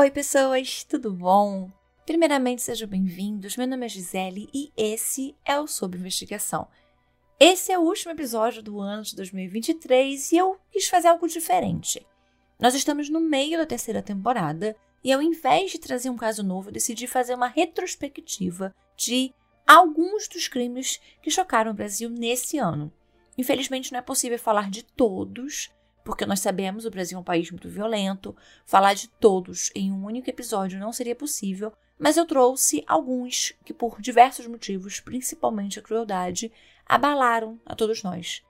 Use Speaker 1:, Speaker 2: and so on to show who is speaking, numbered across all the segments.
Speaker 1: Oi, pessoas, tudo bom? Primeiramente, sejam bem-vindos. Meu nome é Gisele e esse é o Sob Investigação. Esse é o último episódio do ano de 2023 e eu quis fazer algo diferente. Nós estamos no meio da terceira temporada e, ao invés de trazer um caso novo, decidi fazer uma retrospectiva de alguns dos crimes que chocaram o Brasil nesse ano. Infelizmente, não é possível falar de todos, porque nós sabemos o Brasil é um país muito violento. Falar de todos em um único episódio não seria possível, mas eu trouxe alguns que, por diversos motivos, principalmente a crueldade, abalaram a todos nós.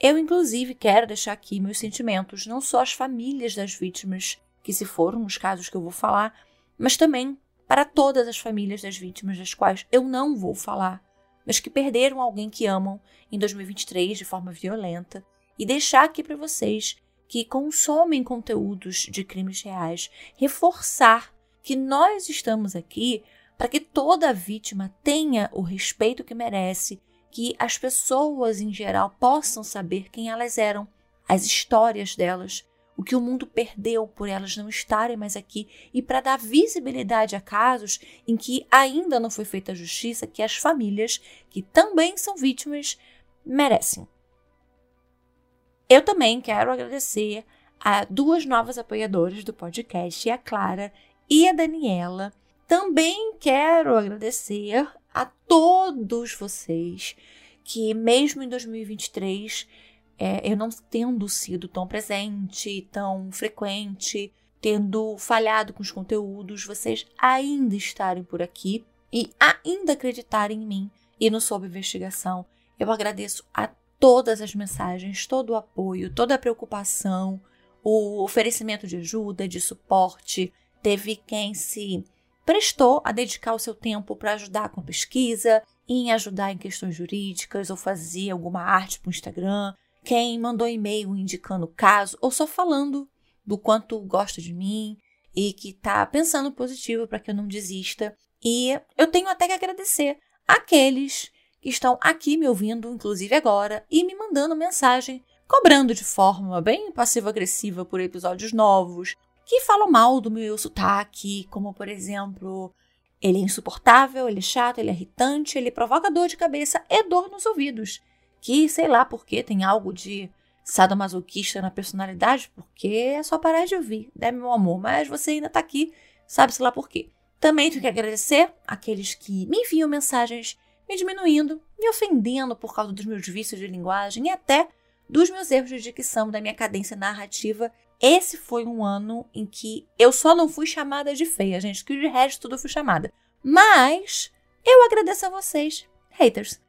Speaker 1: Eu, inclusive, quero deixar aqui meus sentimentos, não só às famílias das vítimas que se foram nos casos que eu vou falar, mas também para todas as famílias das vítimas das quais eu não vou falar, mas que perderam alguém que amam em 2023 de forma violenta, e deixar aqui para vocês que consomem conteúdos de crimes reais, reforçar que nós estamos aqui para que toda vítima tenha o respeito que merece que as pessoas em geral possam saber quem elas eram, as histórias delas, o que o mundo perdeu por elas não estarem mais aqui e para dar visibilidade a casos em que ainda não foi feita a justiça que as famílias, que também são vítimas, merecem. Eu também quero agradecer a duas novas apoiadoras do podcast, a Clara e a Daniela. Também quero agradecer a todos vocês que, mesmo em 2023, é, eu não tendo sido tão presente, tão frequente, tendo falhado com os conteúdos, vocês ainda estarem por aqui e ainda acreditarem em mim e no Sob Investigação. Eu agradeço a todas as mensagens, todo o apoio, toda a preocupação, o oferecimento de ajuda, de suporte. Teve quem se prestou a dedicar o seu tempo para ajudar com pesquisa, em ajudar em questões jurídicas ou fazer alguma arte para o Instagram, quem mandou e-mail indicando o caso ou só falando do quanto gosta de mim e que está pensando positivo para que eu não desista. E eu tenho até que agradecer aqueles que estão aqui me ouvindo, inclusive agora, e me mandando mensagem cobrando de forma bem passivo-agressiva por episódios novos, que falam mal do meu sotaque, como por exemplo, ele é insuportável, ele é chato, ele é irritante, ele provoca dor de cabeça e dor nos ouvidos. Que sei lá porque tem algo de sadomasoquista na personalidade, porque é só parar de ouvir, né, meu amor? Mas você ainda tá aqui, sabe-se lá por quê. Também tenho que agradecer aqueles que me enviam mensagens me diminuindo, me ofendendo por causa dos meus vícios de linguagem e até dos meus erros de dicção, da minha cadência narrativa esse foi um ano em que eu só não fui chamada de feia, gente, que de resto tudo eu fui chamada. Mas eu agradeço a vocês, haters.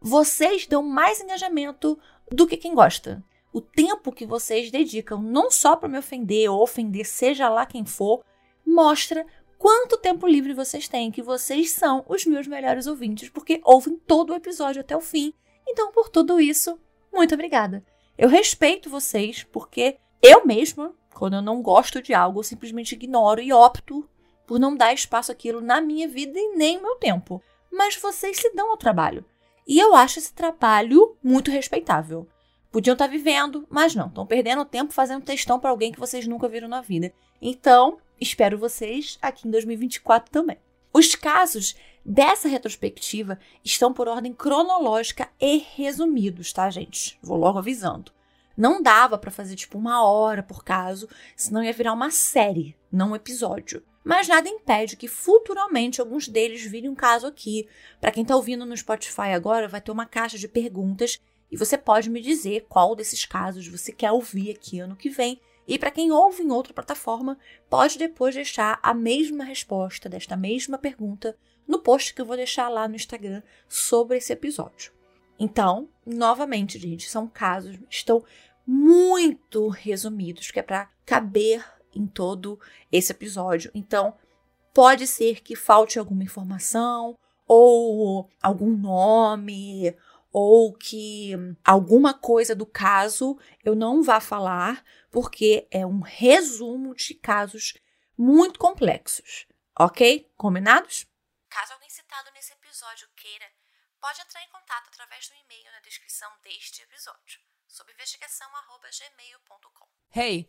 Speaker 1: Vocês dão mais engajamento do que quem gosta. O tempo que vocês dedicam não só para me ofender ou ofender seja lá quem for, mostra quanto tempo livre vocês têm, que vocês são os meus melhores ouvintes, porque ouvem todo o episódio até o fim. Então, por tudo isso, muito obrigada. Eu respeito vocês, porque eu mesma, quando eu não gosto de algo, eu simplesmente ignoro e opto por não dar espaço àquilo na minha vida e nem no meu tempo. Mas vocês se dão ao trabalho. E eu acho esse trabalho muito respeitável. Podiam estar vivendo, mas não, estão perdendo tempo fazendo textão para alguém que vocês nunca viram na vida. Então, espero vocês aqui em 2024 também. Os casos dessa retrospectiva estão por ordem cronológica e resumidos, tá, gente? Vou logo avisando. Não dava para fazer tipo uma hora por caso, senão ia virar uma série, não um episódio. Mas nada impede que futuramente alguns deles virem um caso aqui. Para quem tá ouvindo no Spotify agora, vai ter uma caixa de perguntas e você pode me dizer qual desses casos você quer ouvir aqui ano que vem. E para quem ouve em outra plataforma, pode depois deixar a mesma resposta desta mesma pergunta no post que eu vou deixar lá no Instagram sobre esse episódio. Então, novamente, gente, são casos, estão muito resumidos, que é para caber em todo esse episódio. Então, pode ser que falte alguma informação ou algum nome ou que alguma coisa do caso eu não vá falar, porque é um resumo de casos muito complexos, ok? Combinados? Caso alguém citado nesse episódio queira, pode entrar em contato através do e-mail na descrição deste episódio, sob investigação@gmail.com.
Speaker 2: Hey,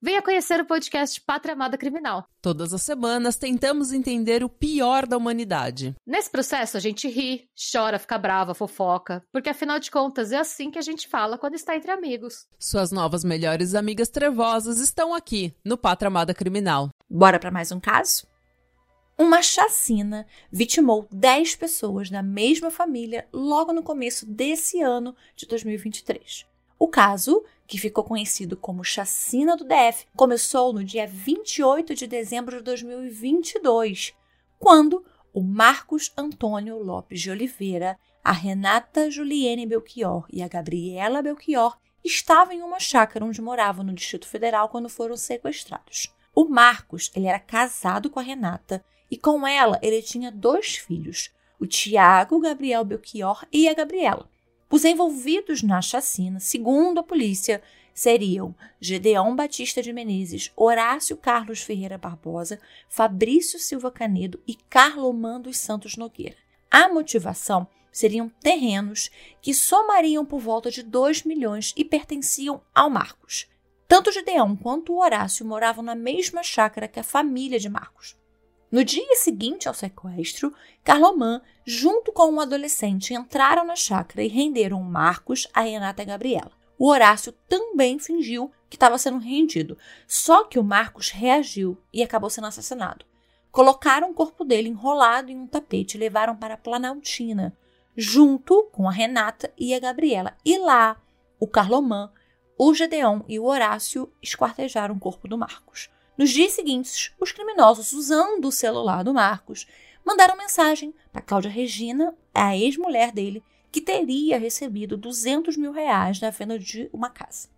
Speaker 3: venha conhecer o podcast Pátria Amada Criminal.
Speaker 2: Todas as semanas tentamos entender o pior da humanidade.
Speaker 3: Nesse processo a gente ri, chora, fica brava, fofoca, porque afinal de contas é assim que a gente fala quando está entre amigos.
Speaker 2: Suas novas melhores amigas trevosas estão aqui no Pátria Amada Criminal.
Speaker 1: Bora para mais um caso? Uma chacina vitimou 10 pessoas da mesma família logo no começo desse ano de 2023. O caso, que ficou conhecido como Chacina do DF, começou no dia 28 de dezembro de 2022, quando o Marcos Antônio Lopes de Oliveira, a Renata Juliene Belchior e a Gabriela Belchior estavam em uma chácara onde moravam no Distrito Federal quando foram sequestrados. O Marcos, ele era casado com a Renata e com ela ele tinha dois filhos, o Tiago Gabriel Belchior e a Gabriela. Os envolvidos na chacina, segundo a polícia, seriam Gedeão Batista de Menezes, Horácio Carlos Ferreira Barbosa, Fabrício Silva Canedo e Carlomã dos Santos Nogueira. A motivação seriam terrenos que somariam por volta de 2 milhões e pertenciam ao Marcos. Tanto Gedeão quanto o Horácio moravam na mesma chácara que a família de Marcos. No dia seguinte ao sequestro, Carlomã, junto com um adolescente, entraram na chácara e renderam Marcos, a Renata e Gabriela. O Horácio também fingiu que estava sendo rendido, só que o Marcos reagiu e acabou sendo assassinado. Colocaram o corpo dele enrolado em um tapete e levaram para a Planaltina, junto com a Renata e a Gabriela. E lá, o Carlomã, o Gedeão e o Horácio esquartejaram o corpo do Marcos. Nos dias seguintes, os criminosos, usando o celular do Marcos, mandaram mensagem para Cláudia Regina, a ex-mulher dele, que teria recebido 200 mil reais na venda de uma casa.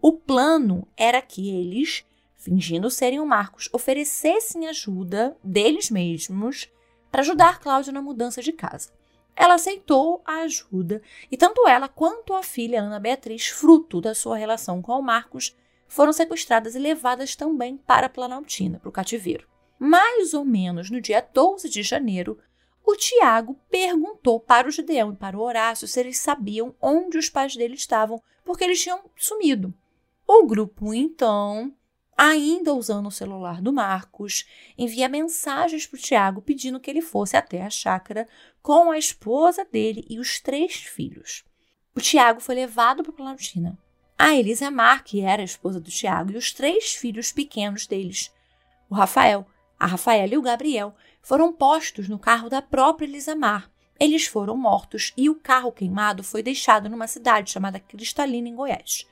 Speaker 1: O plano era que eles, fingindo serem o Marcos, oferecessem ajuda deles mesmos para ajudar Cláudia na mudança de casa. Ela aceitou a ajuda e tanto ela quanto a filha Ana Beatriz, fruto da sua relação com o Marcos, foram sequestradas e levadas também para a Planaltina, para o cativeiro. Mais ou menos no dia 12 de janeiro, o Tiago perguntou para o Gideão e para o Horácio se eles sabiam onde os pais dele estavam, porque eles tinham sumido. O grupo, então, ainda usando o celular do Marcos, envia mensagens para o Tiago pedindo que ele fosse até a chácara com a esposa dele e os três filhos. O Tiago foi levado para a Planaltina. A Elisa Mar, que era a esposa do Tiago, e os três filhos pequenos deles, o Rafael, a Rafaela e o Gabriel, foram postos no carro da própria Elisa Mar. Eles foram mortos e o carro queimado foi deixado numa cidade chamada Cristalina, em Goiás.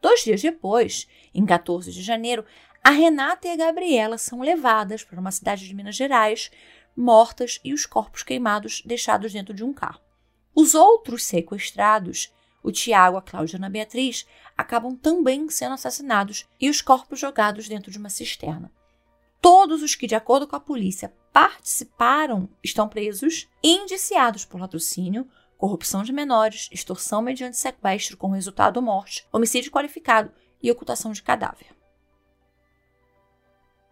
Speaker 1: Dois dias depois, em 14 de janeiro, a Renata e a Gabriela são levadas para uma cidade de Minas Gerais, mortas e os corpos queimados deixados dentro de um carro. Os outros sequestrados o Tiago, a Cláudia e a Ana Beatriz acabam também sendo assassinados e os corpos jogados dentro de uma cisterna. Todos os que, de acordo com a polícia, participaram estão presos indiciados por latrocínio, corrupção de menores, extorsão mediante sequestro com resultado morte, homicídio qualificado e ocultação de cadáver.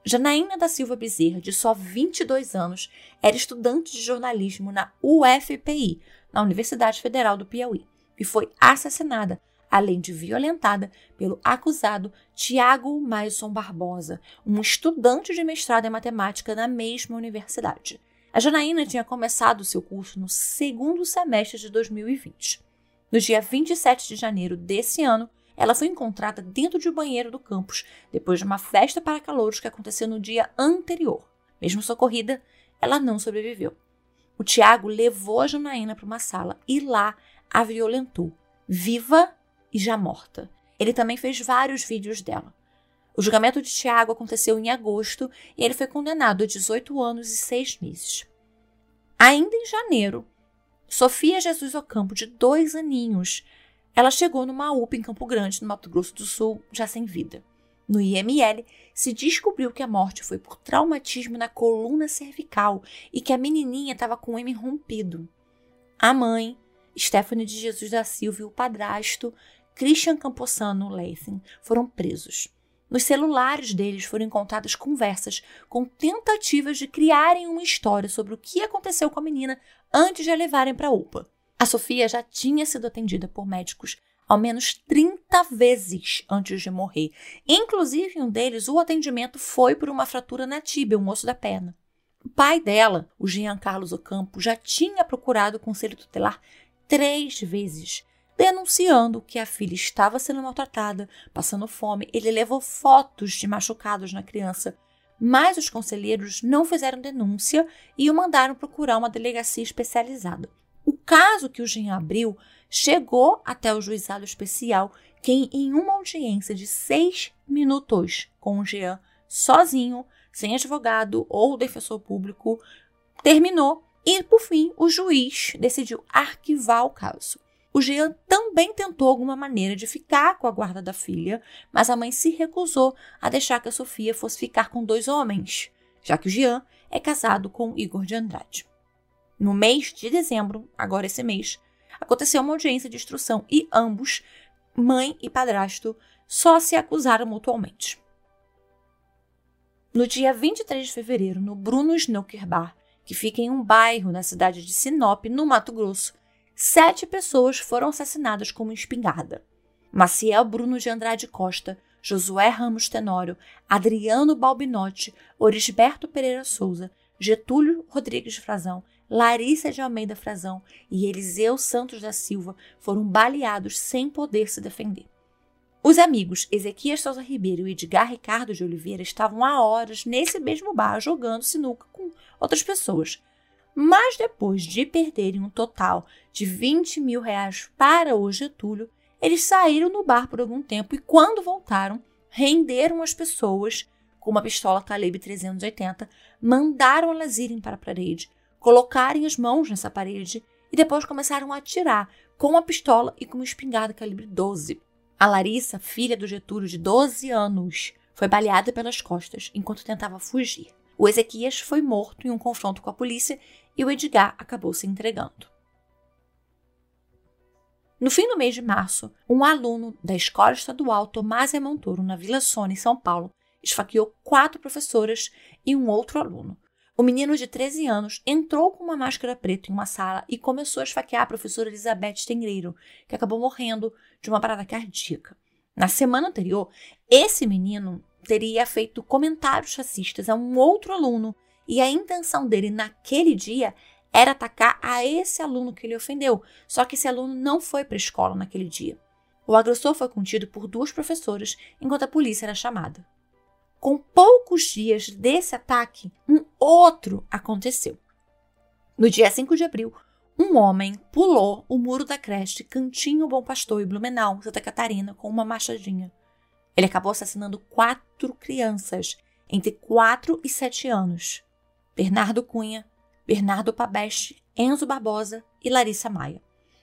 Speaker 1: Janaína da Silva Bezerra, de só 22 anos, era estudante de jornalismo na UFPI, na Universidade Federal do Piauí e foi assassinada, além de violentada pelo acusado Tiago Maison Barbosa, um estudante de mestrado em matemática na mesma universidade. A Janaína tinha começado seu curso no segundo semestre de 2020. No dia 27 de janeiro desse ano, ela foi encontrada dentro de um banheiro do campus, depois de uma festa para calouros que aconteceu no dia anterior. Mesmo socorrida, ela não sobreviveu. O Tiago levou a Janaína para uma sala e lá a violentou, viva e já morta. Ele também fez vários vídeos dela. O julgamento de Tiago aconteceu em agosto e ele foi condenado a 18 anos e 6 meses. Ainda em janeiro, Sofia Jesus Ocampo, de dois aninhos, ela chegou numa UPA em Campo Grande, no Mato Grosso do Sul, já sem vida. No IML, se descobriu que a morte foi por traumatismo na coluna cervical e que a menininha estava com o M rompido. A mãe, Stephanie de Jesus da Silva e o padrasto Christian Camposano Leithen foram presos. Nos celulares deles foram encontradas conversas com tentativas de criarem uma história sobre o que aconteceu com a menina antes de a levarem para a UPA. A Sofia já tinha sido atendida por médicos ao menos 30 vezes antes de morrer. Inclusive, em um deles, o atendimento foi por uma fratura na tíbia, um osso da perna. O pai dela, o Jean Carlos Ocampo, já tinha procurado o conselho tutelar três vezes, denunciando que a filha estava sendo maltratada, passando fome. Ele levou fotos de machucados na criança, mas os conselheiros não fizeram denúncia e o mandaram procurar uma delegacia especializada. O caso que o Jean abriu chegou até o juizado especial, quem, em uma audiência de seis minutos com o Jean sozinho, sem advogado ou defensor público, terminou e, por fim, o juiz decidiu arquivar o caso. O Jean também tentou alguma maneira de ficar com a guarda da filha, mas a mãe se recusou a deixar que a Sofia fosse ficar com dois homens, já que o Jean é casado com Igor de Andrade. No mês de dezembro, agora esse mês, aconteceu uma audiência de instrução e ambos, mãe e padrasto, só se acusaram mutualmente. No dia 23 de fevereiro, no Bruno Snooker Bar, que fica em um bairro na cidade de Sinop, no Mato Grosso, sete pessoas foram assassinadas com uma espingarda. Maciel Bruno de Andrade Costa, Josué Ramos Tenório, Adriano Balbinotti, Orisberto Pereira Souza, Getúlio Rodrigues Frazão, Larissa de Almeida Frazão e Eliseu Santos da Silva foram baleados sem poder se defender. Os amigos Ezequias Souza Ribeiro e Edgar Ricardo de Oliveira estavam há horas nesse mesmo bar jogando sinuca com outras pessoas. Mas depois de perderem um total de 20 mil reais para o Getúlio, eles saíram no bar por algum tempo e, quando voltaram, renderam as pessoas com uma pistola calibre 380, mandaram elas irem para a parede, colocarem as mãos nessa parede e depois começaram a atirar com a pistola e com uma espingarda calibre 12. A Larissa, filha do Getúlio, de 12 anos, foi baleada pelas costas enquanto tentava fugir. O Ezequias foi morto em um confronto com a polícia e o Edgar acabou se entregando. No fim do mês de março, um aluno da Escola Estadual Tomás Montoro, na Vila Sônia, em São Paulo, esfaqueou quatro professoras e um outro aluno. O menino de 13 anos entrou com uma máscara preta em uma sala e começou a esfaquear a professora Elizabeth Tengreiro, que acabou morrendo de uma parada cardíaca. Na semana anterior, esse menino teria feito comentários racistas a um outro aluno e a intenção dele naquele dia era atacar a esse aluno que ele ofendeu, só que esse aluno não foi para a escola naquele dia. O agressor foi contido por duas professoras enquanto a polícia era chamada. Com poucos dias desse ataque, um outro aconteceu. No dia 5 de abril, um homem pulou o muro da creche Cantinho Bom Pastor em Blumenau, Santa Catarina, com uma machadinha. Ele acabou assassinando quatro crianças entre 4 e 7 anos: Bernardo Cunha, Bernardo Pabeste, Enzo Barbosa e Larissa Maia.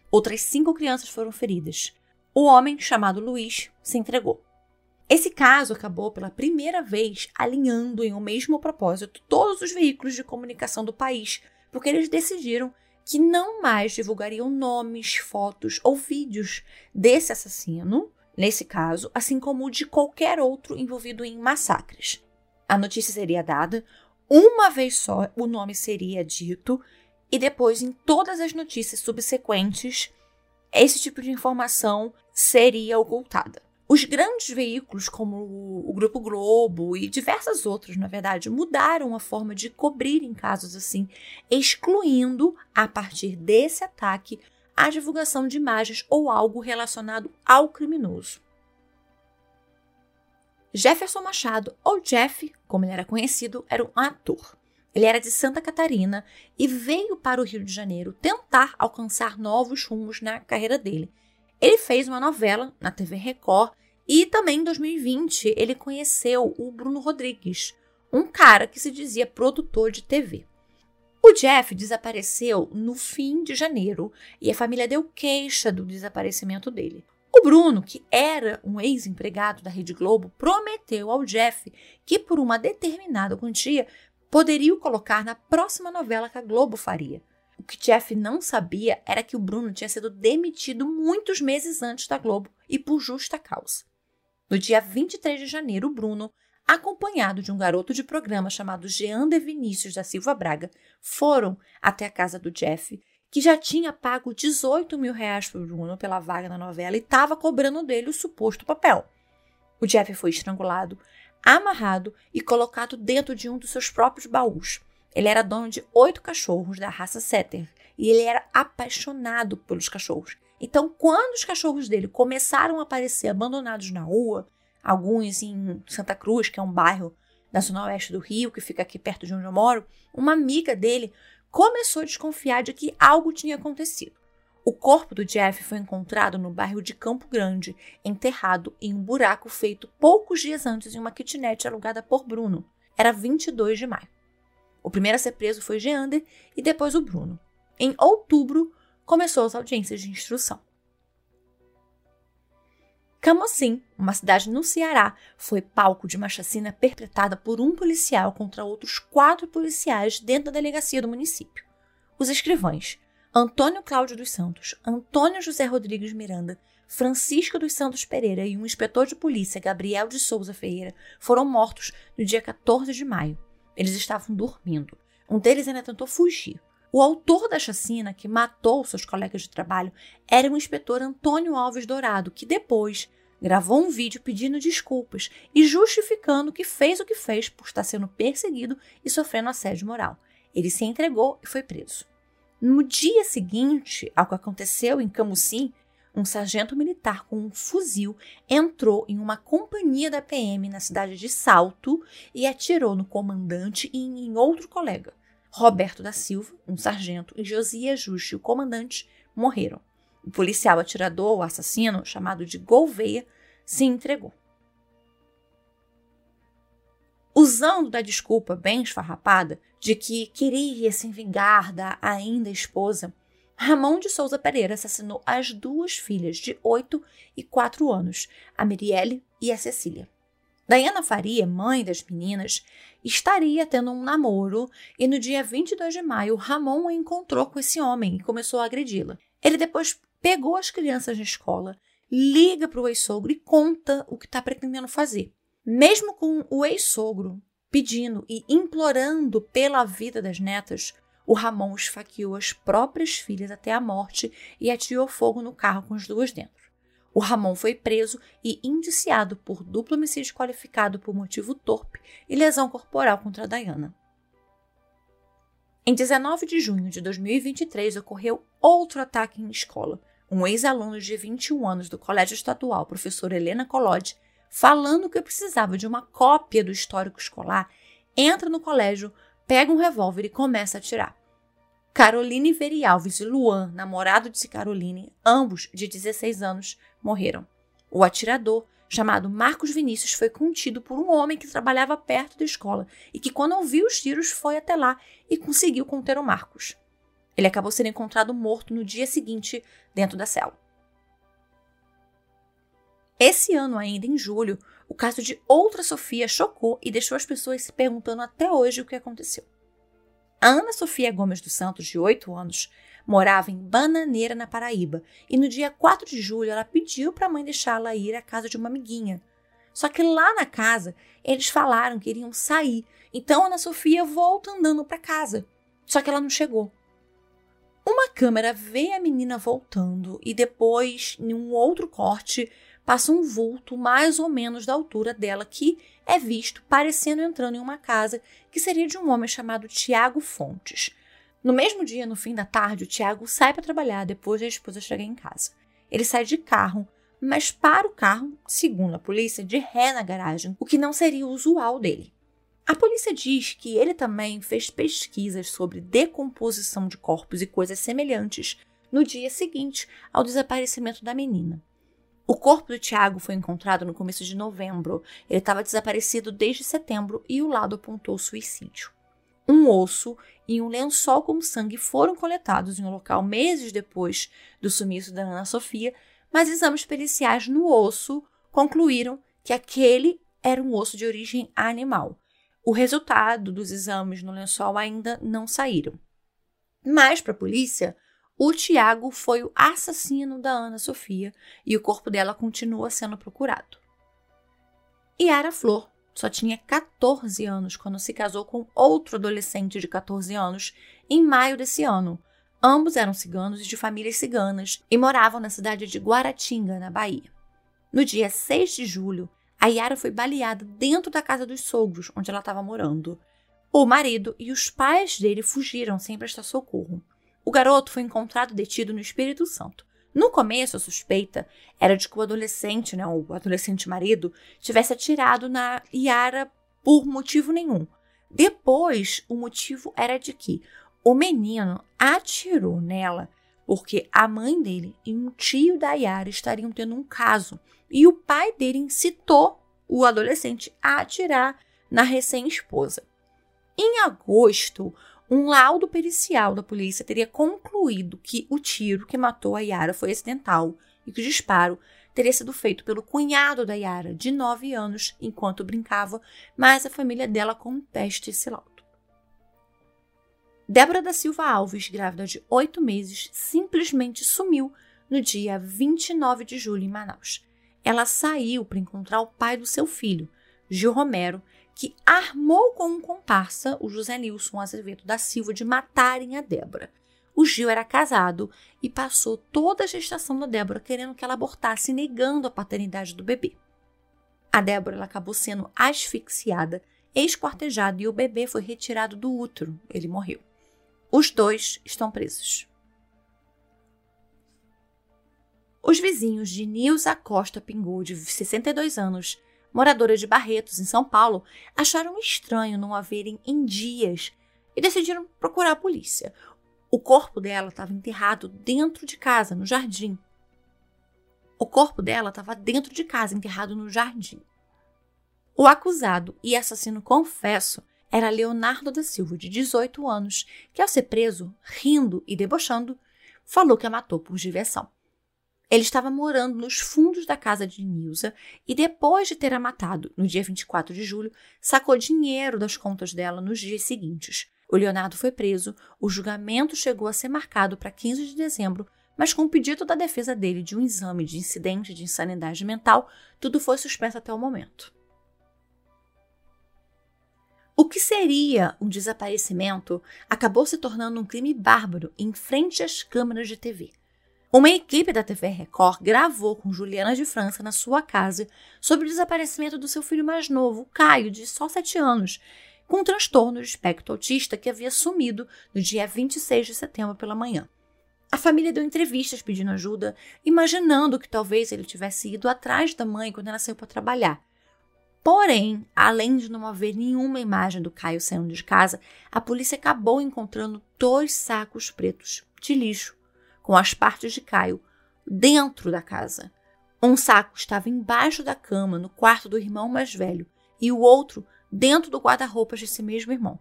Speaker 1: Outras cinco crianças foram feridas. O homem, chamado Luiz, se entregou. Esse caso acabou pela primeira vez alinhando em um mesmo propósito todos os veículos de comunicação do país, porque eles decidiram que não mais divulgariam nomes, fotos ou vídeos desse assassino, nesse caso, assim como de qualquer outro envolvido em massacres. A notícia seria dada uma vez só, o nome seria dito, e depois, em todas as notícias subsequentes, esse tipo de informação seria ocultada. Os grandes veículos, como o Grupo Globo e diversas outras, na verdade, mudaram a forma de cobrirem casos assim, excluindo, a partir desse ataque, a divulgação de imagens ou algo relacionado ao criminoso. Jefferson Machado, ou Jeff, como ele era conhecido, era um ator. Ele era de Santa Catarina e veio para o Rio de Janeiro tentar alcançar novos rumos na carreira dele. Ele fez uma novela na TV Record e também em 2020 ele conheceu o Bruno Rodrigues, um cara que se dizia produtor de TV. O Jeff desapareceu no fim de janeiro e a família deu queixa do desaparecimento dele. O Bruno, que era um ex-empregado da Rede Globo, prometeu ao Jeff que, por uma determinada quantia, poderia o colocar na próxima novela que a Globo faria. Que Jeff não sabia era que o Bruno tinha sido demitido muitos meses antes da Globo e por justa causa. No dia 23 de janeiro, o Bruno, acompanhado de um garoto de programa chamado Geander Vinícius da Silva Braga, foram até a casa do Jeff, que já tinha pago 18 mil reais para o Bruno pela vaga na novela e estava cobrando dele o suposto papel. O Jeff foi estrangulado, amarrado e colocado dentro de um dos seus próprios baús. Ele era dono de oito cachorros da raça Setter e ele era apaixonado pelos cachorros. Então, quando os cachorros dele começaram a aparecer abandonados na rua, alguns em Santa Cruz, que é um bairro da zona oeste do Rio, que fica aqui perto de onde eu moro, uma amiga dele começou a desconfiar de que algo tinha acontecido. O corpo do Jeff foi encontrado no bairro de Campo Grande, enterrado em um buraco feito poucos dias antes em uma kitnet alugada por Bruno. Era 22 de maio. O primeiro a ser preso foi Geander e depois o Bruno. Em outubro, começou as audiências de instrução. Camocim, uma cidade no Ceará, foi palco de uma chacina perpetrada por um policial contra outros quatro policiais dentro da delegacia do município. Os escrivães Antônio Cláudio dos Santos, Antônio José Rodrigues Miranda, Francisco dos Santos Pereira e um inspetor de polícia, Gabriel de Souza Ferreira, foram mortos no dia 14 de maio. Eles estavam dormindo. Um deles ainda tentou fugir. O autor da chacina, que matou seus colegas de trabalho, era o inspetor Antônio Alves Dourado, que depois gravou um vídeo pedindo desculpas e justificando que fez o que fez por estar sendo perseguido e sofrendo assédio moral. Ele se entregou e foi preso. No dia seguinte ao que aconteceu em Camusim, um sargento militar com um fuzil entrou em uma companhia da PM na cidade de Salto e atirou no comandante e em outro colega. Roberto da Silva, um sargento, e Josias Justi, o comandante, morreram. O policial atirador, o assassino, chamado de Gouveia, se entregou. Usando da desculpa bem esfarrapada de que queria se vingar da ainda esposa, Ramon de Souza Pereira assassinou as duas filhas de 8 e 4 anos, a Mirielle e a Cecília. Diana Faria, mãe das meninas, estaria tendo um namoro e no dia 22 de maio Ramon a encontrou com esse homem e começou a agredi-la. Ele depois pegou as crianças na escola, liga para o ex-sogro e conta o que está pretendendo fazer. Mesmo com o ex-sogro pedindo e implorando pela vida das netas, o Ramon esfaqueou as próprias filhas até a morte e atirou fogo no carro com as duas dentro. O Ramon foi preso e indiciado por duplo homicídio qualificado por motivo torpe e lesão corporal contra Diana. Em 19 de junho de 2023 ocorreu outro ataque em escola. Um ex-aluno de 21 anos do Colégio Estadual, professora Helena Collodi, falando que precisava de uma cópia do histórico escolar, entra no colégio, pega um revólver e começa a atirar. Caroline Verialves e Luan, namorado de Caroline, ambos de 16 anos, morreram. O atirador, chamado Marcos Vinícius, foi contido por um homem que trabalhava perto da escola e que, quando ouviu os tiros, foi até lá e conseguiu conter o Marcos. Ele acabou sendo encontrado morto no dia seguinte dentro da cela. Esse ano, ainda em julho, o caso de outra Sofia chocou e deixou as pessoas se perguntando até hoje o que aconteceu. A Ana Sofia Gomes dos Santos, de 8 anos, morava em Bananeira, na Paraíba, e no dia 4 de julho ela pediu para a mãe deixá-la ir à casa de uma amiguinha. Só que lá na casa, eles falaram que iriam sair, então Ana Sofia volta andando para casa. Só que ela não chegou. Uma câmera vê a menina voltando e depois, em um outro corte, passa um vulto mais ou menos da altura dela que é visto parecendo entrando em uma casa que seria de um homem chamado Tiago Fontes. No mesmo dia, no fim da tarde, o Tiago sai para trabalhar depois da esposa chegar em casa. Ele sai de carro, mas para o carro, segundo a polícia, de ré na garagem, o que não seria usual dele. A polícia diz que ele também fez pesquisas sobre decomposição de corpos e coisas semelhantes no dia seguinte ao desaparecimento da menina. O corpo do Tiago foi encontrado no começo de novembro. Ele estava desaparecido desde setembro e o lado apontou suicídio. Um osso e um lençol com sangue foram coletados em um local meses depois do sumiço da Ana Sofia, mas exames periciais no osso concluíram que aquele era um osso de origem animal. O resultado dos exames no lençol ainda não saíram. Mas, para a polícia, o Tiago foi o assassino da Ana Sofia e o corpo dela continua sendo procurado. Yara Flor só tinha 14 anos quando se casou com outro adolescente de 14 anos em maio desse ano. Ambos eram ciganos e de famílias ciganas e moravam na cidade de Guaratinga, na Bahia. No dia 6 de julho, a Yara foi baleada dentro da casa dos sogros, onde ela estava morando. O marido e os pais dele fugiram sem prestar socorro. O garoto foi encontrado detido no Espírito Santo. No começo, a suspeita era de que o adolescente, né, o adolescente marido, tivesse atirado na Yara por motivo nenhum. Depois, o motivo era de que o menino atirou nela porque a mãe dele e um tio da Yara estariam tendo um caso e o pai dele incitou o adolescente a atirar na recém-esposa. Em agosto, um laudo pericial da polícia teria concluído que o tiro que matou a Yara foi acidental e que o disparo teria sido feito pelo cunhado da Yara, de 9 anos, enquanto brincava, mas a família dela contesta esse laudo. Débora da Silva Alves, grávida de 8 meses, simplesmente sumiu no dia 29 de julho em Manaus. Ela saiu para encontrar o pai do seu filho, Gil Romero, que armou com um comparsa, o José Nilson Azevedo da Silva, de matarem a Débora. O Gil era casado e passou toda a gestação da Débora querendo que ela abortasse, negando a paternidade do bebê. A Débora acabou sendo asfixiada, esquartejada e o bebê foi retirado do útero. Ele morreu. Os dois estão presos. Os vizinhos de Nilza Costa Pingu, de 62 anos, moradora de Barretos, em São Paulo, acharam estranho não a verem em dias e decidiram procurar a polícia. O corpo dela estava enterrado dentro de casa, no jardim. O corpo dela estava dentro de casa, enterrado no jardim. O acusado e assassino confesso era Leonardo da Silva, de 18 anos, que, ao ser preso, rindo e debochando, falou que a matou por diversão. Ele estava morando nos fundos da casa de Nilza e, depois de ter a matado no dia 24 de julho, sacou dinheiro das contas dela nos dias seguintes. O Leonardo foi preso, o julgamento chegou a ser marcado para 15 de dezembro, mas com o pedido da defesa dele de um exame de incidente de insanidade mental, tudo foi suspenso até o momento. O que seria um desaparecimento acabou se tornando um crime bárbaro em frente às câmeras de TV. Uma equipe da TV Record gravou com Juliana de França na sua casa sobre o desaparecimento do seu filho mais novo, Caio, de só 7 anos, com um transtorno de espectro autista que havia sumido no dia 26 de setembro pela manhã. A família deu entrevistas pedindo ajuda, imaginando que talvez ele tivesse ido atrás da mãe quando ela saiu para trabalhar. Porém, além de não haver nenhuma imagem do Caio saindo de casa, a polícia acabou encontrando dois sacos pretos de lixo com as partes de Caio dentro da casa. Um saco estava embaixo da cama, no quarto do irmão mais velho, e o outro dentro do guarda-roupas desse mesmo irmão.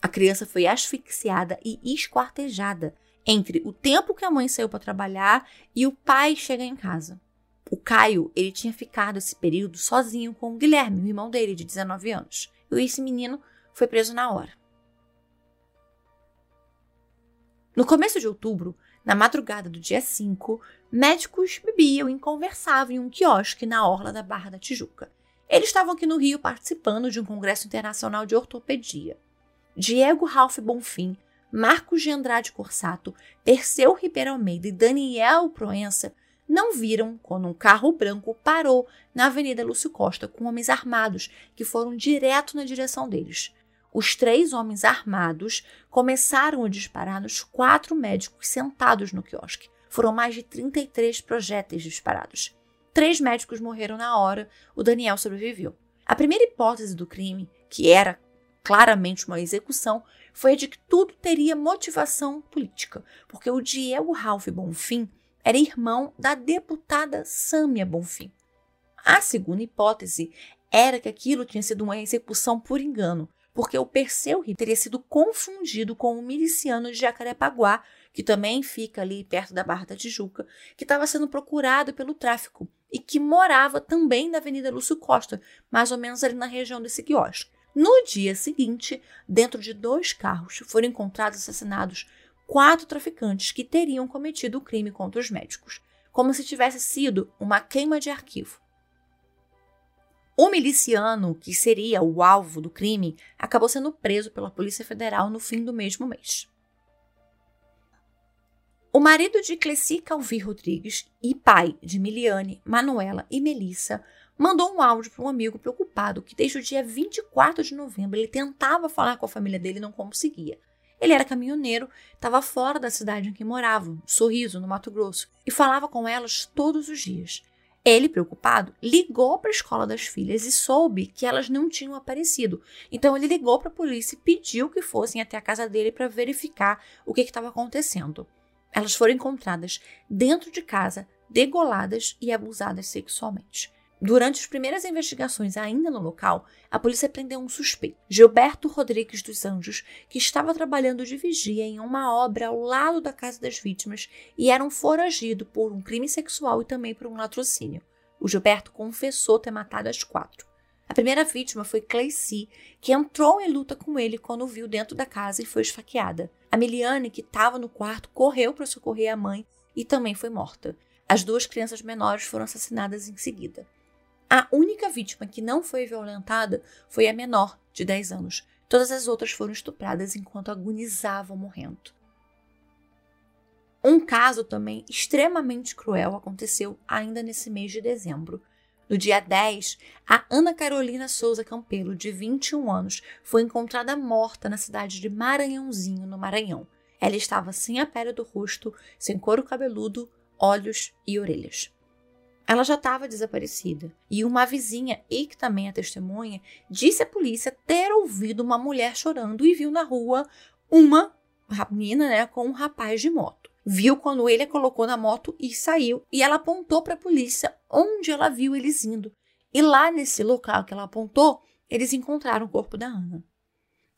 Speaker 1: A criança foi asfixiada e esquartejada entre o tempo que a mãe saiu para trabalhar e o pai chegar em casa. O Caio, ele tinha ficado esse período sozinho com o Guilherme, o irmão dele, de 19 anos. E esse menino foi preso na hora. No começo de outubro, na madrugada do dia 5, médicos bebiam e conversavam em um quiosque na orla da Barra da Tijuca. Eles estavam aqui no Rio participando de um congresso internacional de ortopedia. Diego Ralph Bonfim, Marcos de Andrade Corsato, Perseu Ribeiro Almeida e Daniel Proença não viram quando um carro branco parou na Avenida Lúcio Costa com homens armados que foram direto na direção deles. Os três homens armados começaram a disparar nos quatro médicos sentados no quiosque. Foram mais de 33 projéteis disparados. Três médicos morreram na hora, o Daniel sobreviveu. A primeira hipótese do crime, que era claramente uma execução, foi a de que tudo teria motivação política, porque o Diego Ralph Bonfim era irmão da deputada Sâmia Bonfim. A segunda hipótese era que aquilo tinha sido uma execução por engano, porque o Perseu teria sido confundido com um miliciano de Jacarepaguá, que também fica ali perto da Barra da Tijuca, que estava sendo procurado pelo tráfico e que morava também na Avenida Lúcio Costa, mais ou menos ali na região desse quiosque. No dia seguinte, dentro de dois carros, foram encontrados assassinados quatro traficantes que teriam cometido o crime contra os médicos, como se tivesse sido uma queima de arquivo. O miliciano, que seria o alvo do crime, acabou sendo preso pela Polícia Federal no fim do mesmo mês. O marido de Cleci Calvi Rodrigues e pai de Miliane, Manuela e Melissa mandou um áudio para um amigo preocupado que desde o dia 24 de novembro ele tentava falar com a família dele e não conseguia. Ele era caminhoneiro, estava fora da cidade em que morava, Sorriso, no Mato Grosso, e falava com elas todos os dias. Ele, preocupado, ligou para a escola das filhas e soube que elas não tinham aparecido. Então ele ligou para a polícia e pediu que fossem até a casa dele para verificar o que estava acontecendo. Elas foram encontradas dentro de casa, degoladas e abusadas sexualmente. Durante as primeiras investigações ainda no local, a polícia prendeu um suspeito, Gilberto Rodrigues dos Anjos, que estava trabalhando de vigia em uma obra ao lado da casa das vítimas e era um foragido por um crime sexual e também por um latrocínio. O Gilberto confessou ter matado as quatro. A primeira vítima foi Claycy, que entrou em luta com ele quando o viu dentro da casa e foi esfaqueada. A Miliane, que estava no quarto, correu para socorrer a mãe e também foi morta. As duas crianças menores foram assassinadas em seguida. A única vítima que não foi violentada foi a menor, de 10 anos. Todas as outras foram estupradas enquanto agonizavam morrendo. Um caso também extremamente cruel aconteceu ainda nesse mês de dezembro. No dia 10, a Ana Carolina Souza Campelo, de 21 anos, foi encontrada morta na cidade de Maranhãozinho, no Maranhão. Ela estava sem a pele do rosto, sem couro cabeludo, olhos e orelhas. Ela já estava desaparecida e uma vizinha, e que também é testemunha, disse à polícia ter ouvido uma mulher chorando e viu na rua uma menina né, com um rapaz de moto viu quando ele a colocou na moto e saiu. E ela apontou para a polícia onde ela viu eles indo. E lá nesse local que ela apontou, eles encontraram o corpo da Ana.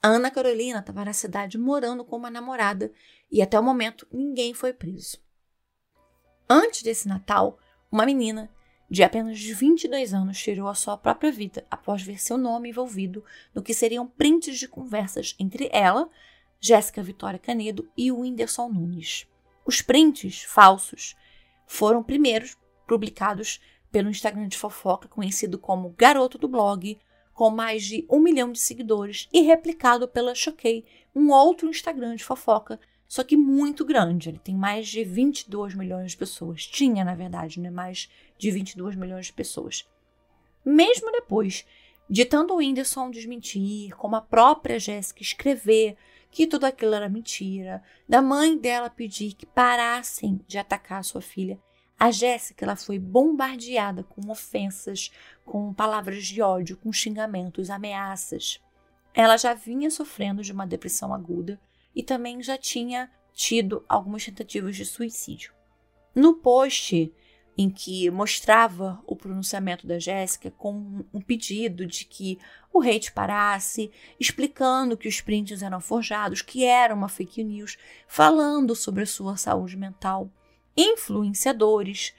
Speaker 1: A Ana Carolina estava na cidade morando com uma namorada e até o momento ninguém foi preso. Antes desse Natal, uma menina de apenas 22 anos tirou a sua própria vida após ver seu nome envolvido no que seriam prints de conversas entre ela, Jéssica Vitória Canedo e o Whindersson Nunes. Os prints falsos foram primeiros publicados pelo Instagram de fofoca, conhecido como Garoto do Blog, com mais de um milhão de seguidores, e replicado pela Choquei, um outro Instagram de fofoca, só que muito grande. Ele tem mais de 22 milhões de pessoas. Tinha, na verdade, né? mais de 22 milhões de pessoas. Mesmo depois de tanto o Whindersson desmentir, como a própria Jéssica escrever que tudo aquilo era mentira, da mãe dela pedir que parassem de atacar sua filha. A Jéssica ela foi bombardeada com ofensas, com palavras de ódio, com xingamentos, ameaças. Ela já vinha sofrendo de uma depressão aguda e também já tinha tido algumas tentativas de suicídio. No post em que mostrava o pronunciamento da Jéssica com um pedido de que o hate parasse, explicando que os prints eram forjados, que era uma fake news, falando sobre a sua saúde mental. Influenciadores,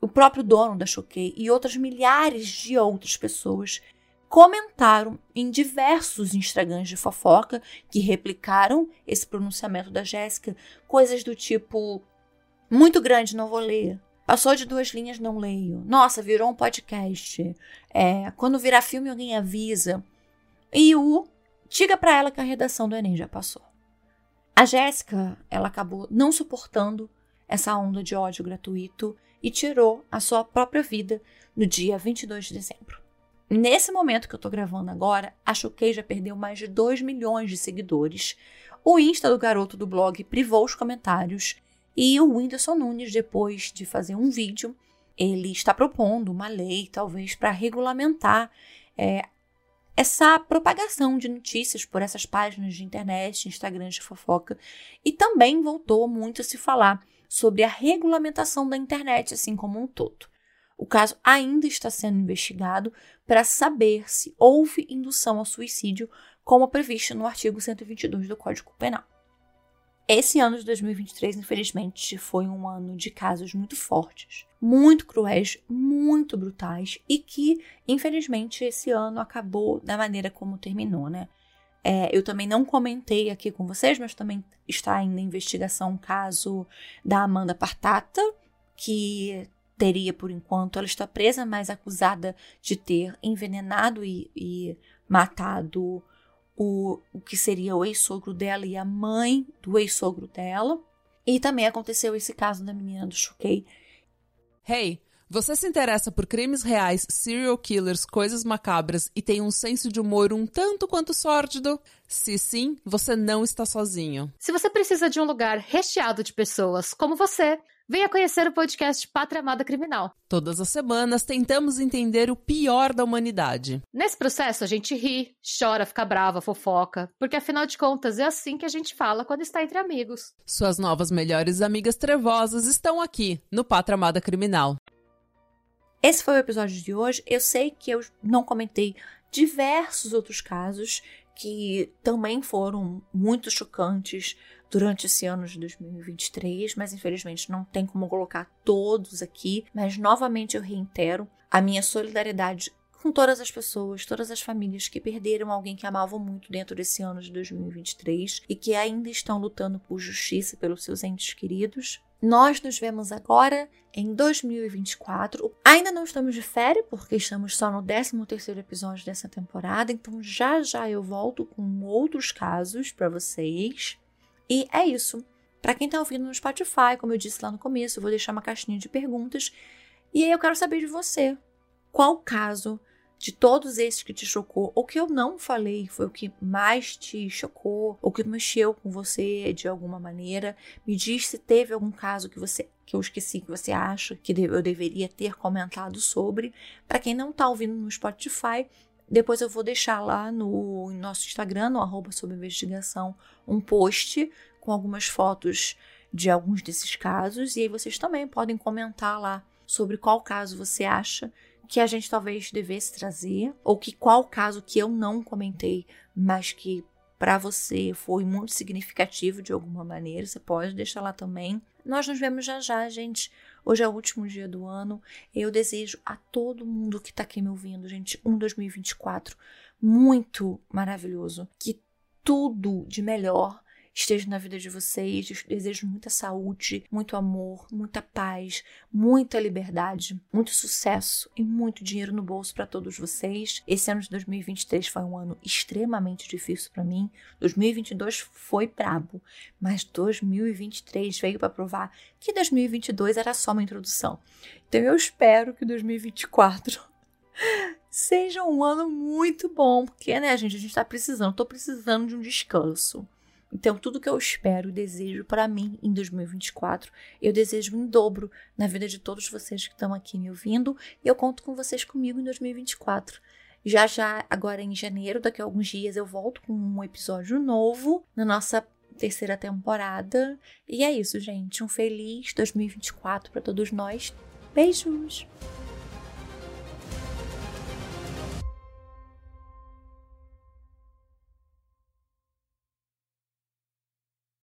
Speaker 1: o próprio dono da Choquei e outras milhares de outras pessoas comentaram em diversos Instagrams de fofoca que replicaram esse pronunciamento da Jéssica, coisas do tipo muito grande, não vou ler. Passou de duas linhas, não leio. Nossa, virou um podcast. É, quando virar filme, alguém avisa. E o diga para ela que a redação do Enem já passou. A Jéssica, ela acabou não suportando essa onda de ódio gratuito e tirou a sua própria vida no dia 22 de dezembro. Nesse momento que eu tô gravando agora, a Choquei já perdeu mais de 2 milhões de seguidores. O Insta do garoto do blog privou os comentários e o Whindersson Nunes, depois de fazer um vídeo, ele está propondo uma lei, talvez, para regulamentar é, essa propagação de notícias por essas páginas de internet, Instagrams de fofoca, e também voltou muito a se falar sobre a regulamentação da internet, assim como um todo. O caso ainda está sendo investigado para saber se houve indução ao suicídio, como previsto no artigo 122 do Código Penal. Esse ano de 2023, infelizmente, foi um ano de casos muito fortes, muito cruéis, muito brutais e que, infelizmente, esse ano acabou da maneira como terminou, né? É, eu também não comentei aqui com vocês, mas também está ainda em investigação um caso da Amanda Partata, que teria por enquanto. Ela está presa, mas acusada de ter envenenado e, e matado o, o que seria o ex-sogro dela e a mãe do ex-sogro dela. E também aconteceu esse caso da menina do Choquei.
Speaker 2: Hey, você se interessa por crimes reais, serial killers, coisas macabras e tem um senso de humor um tanto quanto sórdido? Se sim, você não está sozinho.
Speaker 3: Se você precisa de um lugar recheado de pessoas como você, venha conhecer o podcast Pátria Amada Criminal.
Speaker 2: Todas as semanas tentamos entender o pior da humanidade.
Speaker 3: Nesse processo a gente ri, chora, fica brava, fofoca, porque afinal de contas é assim que a gente fala quando está entre amigos.
Speaker 2: Suas novas melhores amigas trevosas estão aqui no Pátria Amada Criminal.
Speaker 1: Esse foi o episódio de hoje. Eu sei que eu não comentei diversos outros casos que também foram muito chocantes durante esse ano de 2023, mas infelizmente não tem como colocar todos aqui. Mas novamente eu reitero a minha solidariedade com todas as pessoas, todas as famílias que perderam alguém que amavam muito dentro desse ano de 2023 e que ainda estão lutando por justiça pelos seus entes queridos. Nós nos vemos agora em 2024. Ainda não estamos de férias, porque estamos só no 13º episódio dessa temporada, então já já eu volto com outros casos para vocês. E é isso. Para quem tá ouvindo no Spotify, como eu disse lá no começo, eu vou deixar uma caixinha de perguntas. E aí eu quero saber de você. Qual caso de todos esses que te chocou, ou que eu não falei, foi o que mais te chocou, ou que mexeu com você de alguma maneira. Me diz se teve algum caso que você que eu esqueci que você acha que eu deveria ter comentado sobre. Para quem não está ouvindo no Spotify, depois eu vou deixar lá no nosso Instagram, no arroba investigação, um post com algumas fotos de alguns desses casos. E aí vocês também podem comentar lá sobre qual caso você acha que a gente talvez devesse trazer, ou que qual caso que eu não comentei, mas que para você foi muito significativo de alguma maneira, você pode deixar lá também. Nós nos vemos já já, gente. Hoje é o último dia do ano. Eu desejo a todo mundo que tá aqui me ouvindo, gente, um 2024 muito maravilhoso. Que tudo de melhor esteja na vida de vocês. Desejo muita saúde, muito amor, muita paz, muita liberdade, muito sucesso e muito dinheiro no bolso para todos vocês. Esse ano de 2023 foi um ano extremamente difícil para mim. 2022 foi brabo, mas 2023 veio para provar que 2022 era só uma introdução. Então eu espero que 2024 seja um ano muito bom, porque, né, gente, a gente tá precisando, tô precisando de um descanso. Então, tudo que eu espero e desejo para mim em 2024, eu desejo em dobro na vida de todos vocês que estão aqui me ouvindo e eu conto com vocês comigo em 2024. Já já, agora em janeiro, daqui a alguns dias, eu volto com um episódio novo na nossa terceira temporada. E é isso, gente. Um feliz 2024 para todos nós. Beijos!